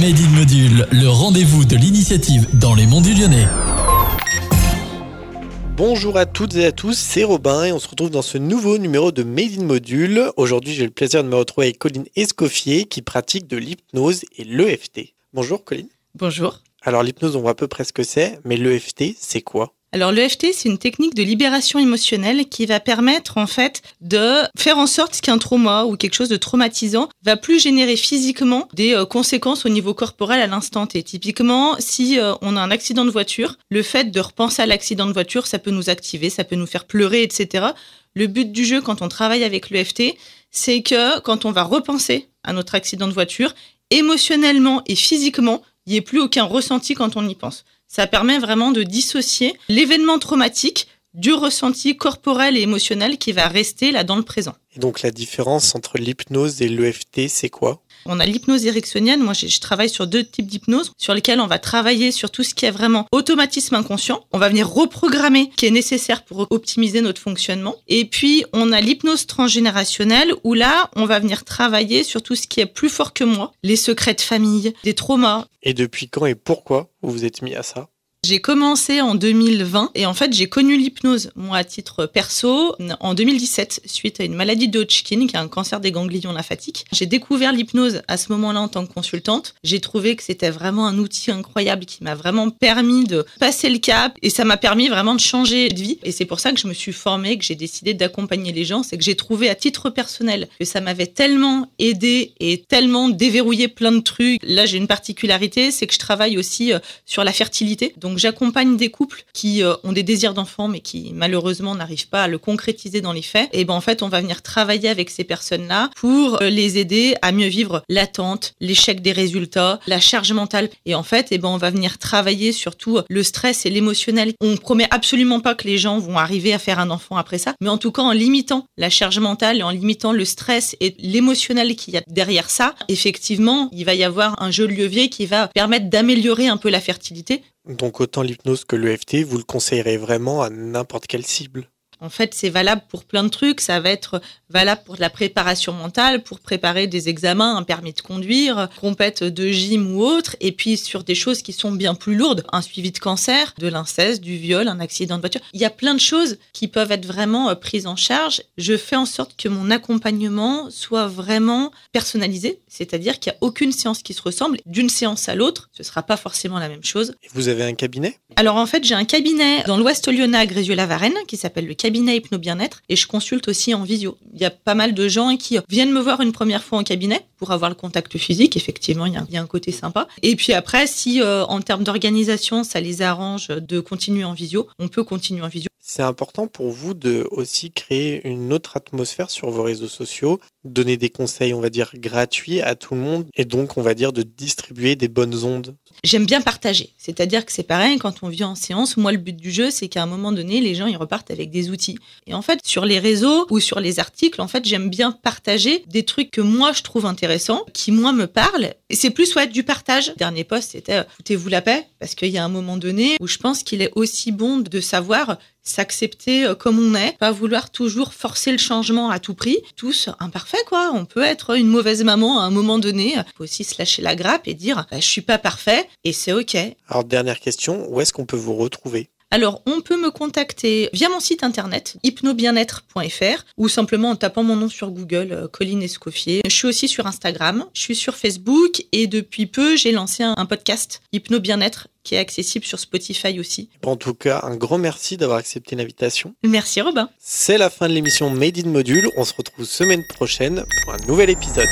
Made in Module, le rendez-vous de l'initiative dans les monts du Lyonnais. Bonjour à toutes et à tous, c'est Robin et on se retrouve dans ce nouveau numéro de Made in Module. Aujourd'hui, j'ai le plaisir de me retrouver avec Colline Escoffier qui pratique de l'hypnose et l'EFT. Bonjour Colline. Bonjour. Alors l'hypnose, on voit à peu près ce que c'est, mais l'EFT, c'est quoi? Alors l'EFT, c'est une technique de libération émotionnelle qui va permettre en fait de faire en sorte qu'un trauma ou quelque chose de traumatisant va plus générer physiquement des euh, conséquences au niveau corporel à l'instant T. Typiquement, si euh, on a un accident de voiture, le fait de repenser à l'accident de voiture, ça peut nous activer, ça peut nous faire pleurer, etc. Le but du jeu quand on travaille avec l'EFT, c'est que quand on va repenser à notre accident de voiture, émotionnellement et physiquement, il n'y ait plus aucun ressenti quand on y pense. Ça permet vraiment de dissocier l'événement traumatique du ressenti corporel et émotionnel qui va rester là dans le présent. Et donc la différence entre l'hypnose et l'EFT, c'est quoi? On a l'hypnose ericksonienne. Moi, je, travaille sur deux types d'hypnose sur lesquels on va travailler sur tout ce qui est vraiment automatisme inconscient. On va venir reprogrammer ce qui est nécessaire pour optimiser notre fonctionnement. Et puis, on a l'hypnose transgénérationnelle où là, on va venir travailler sur tout ce qui est plus fort que moi, les secrets de famille, des traumas. Et depuis quand et pourquoi vous vous êtes mis à ça? J'ai commencé en 2020 et en fait j'ai connu l'hypnose moi à titre perso en 2017 suite à une maladie de Hodgkin qui est un cancer des ganglions lymphatiques. J'ai découvert l'hypnose à ce moment-là en tant que consultante. J'ai trouvé que c'était vraiment un outil incroyable qui m'a vraiment permis de passer le cap et ça m'a permis vraiment de changer de vie et c'est pour ça que je me suis formée, que j'ai décidé d'accompagner les gens, c'est que j'ai trouvé à titre personnel que ça m'avait tellement aidé et tellement déverrouillé plein de trucs. Là j'ai une particularité, c'est que je travaille aussi euh, sur la fertilité. J'accompagne des couples qui euh, ont des désirs d'enfants mais qui malheureusement n'arrivent pas à le concrétiser dans les faits. Et ben en fait, on va venir travailler avec ces personnes-là pour euh, les aider à mieux vivre l'attente, l'échec des résultats, la charge mentale. Et en fait, et ben on va venir travailler surtout le stress et l'émotionnel. On promet absolument pas que les gens vont arriver à faire un enfant après ça, mais en tout cas en limitant la charge mentale et en limitant le stress et l'émotionnel qu'il y a derrière ça, effectivement, il va y avoir un jeu de levier qui va permettre d'améliorer un peu la fertilité donc autant l'hypnose que l'EFT, vous le conseillerez vraiment à n'importe quelle cible en fait, c'est valable pour plein de trucs. Ça va être valable pour de la préparation mentale, pour préparer des examens, un permis de conduire, compète de gym ou autre. Et puis sur des choses qui sont bien plus lourdes, un suivi de cancer, de l'inceste, du viol, un accident de voiture. Il y a plein de choses qui peuvent être vraiment euh, prises en charge. Je fais en sorte que mon accompagnement soit vraiment personnalisé, c'est-à-dire qu'il n'y a aucune séance qui se ressemble. D'une séance à l'autre, ce sera pas forcément la même chose. Et vous avez un cabinet? Alors en fait, j'ai un cabinet dans l'Ouest lyonnais à Grézieux-la-Varenne qui s'appelle le cabinet cabinet Hypno Bien-être et je consulte aussi en visio. Il y a pas mal de gens qui viennent me voir une première fois en cabinet pour avoir le contact physique. Effectivement, il y a, un côté sympa. Et puis après, si euh, en termes d'organisation, ça les arrange de continuer en visio, on peut continuer en visio. C'est important pour vous de aussi créer une autre atmosphère sur vos réseaux sociaux, donner des conseils, on va dire, gratuits à tout le monde et donc, on va dire, de distribuer des bonnes ondes. J'aime bien partager. C'est-à-dire que c'est pareil, quand on vient en séance, moi, le but du jeu, c'est qu'à un moment donné, les gens, ils repartent avec des outils. Et en fait, sur les réseaux ou sur les articles, en fait, j'aime bien partager des trucs que moi, je trouve intéressants, qui, moi, me parlent. Et c'est plus, ouais, du partage. Dernier post, c'était foutez-vous la paix, parce qu'il y a un moment donné où je pense qu'il est aussi bon de savoir s'accepter euh, comme on est, pas vouloir toujours forcer le changement à tout prix. Tous imparfaits, quoi. On peut être une mauvaise maman à un moment donné. Il faut aussi se lâcher la grappe et dire, bah, je suis pas parfait et c'est ok. Alors, dernière question, où est-ce qu'on peut vous retrouver? Alors, on peut me contacter via mon site internet hypnobienêtre.fr ou simplement en tapant mon nom sur Google, euh, Colline Escoffier. Je suis aussi sur Instagram, je suis sur Facebook et depuis peu, j'ai lancé un, podcast Hypno Bien-être qui est accessible sur Spotify aussi. En tout cas, un grand merci d'avoir accepté l'invitation. Merci Robin. C'est la fin de l'émission Made in Module. On se retrouve semaine prochaine pour un nouvel épisode.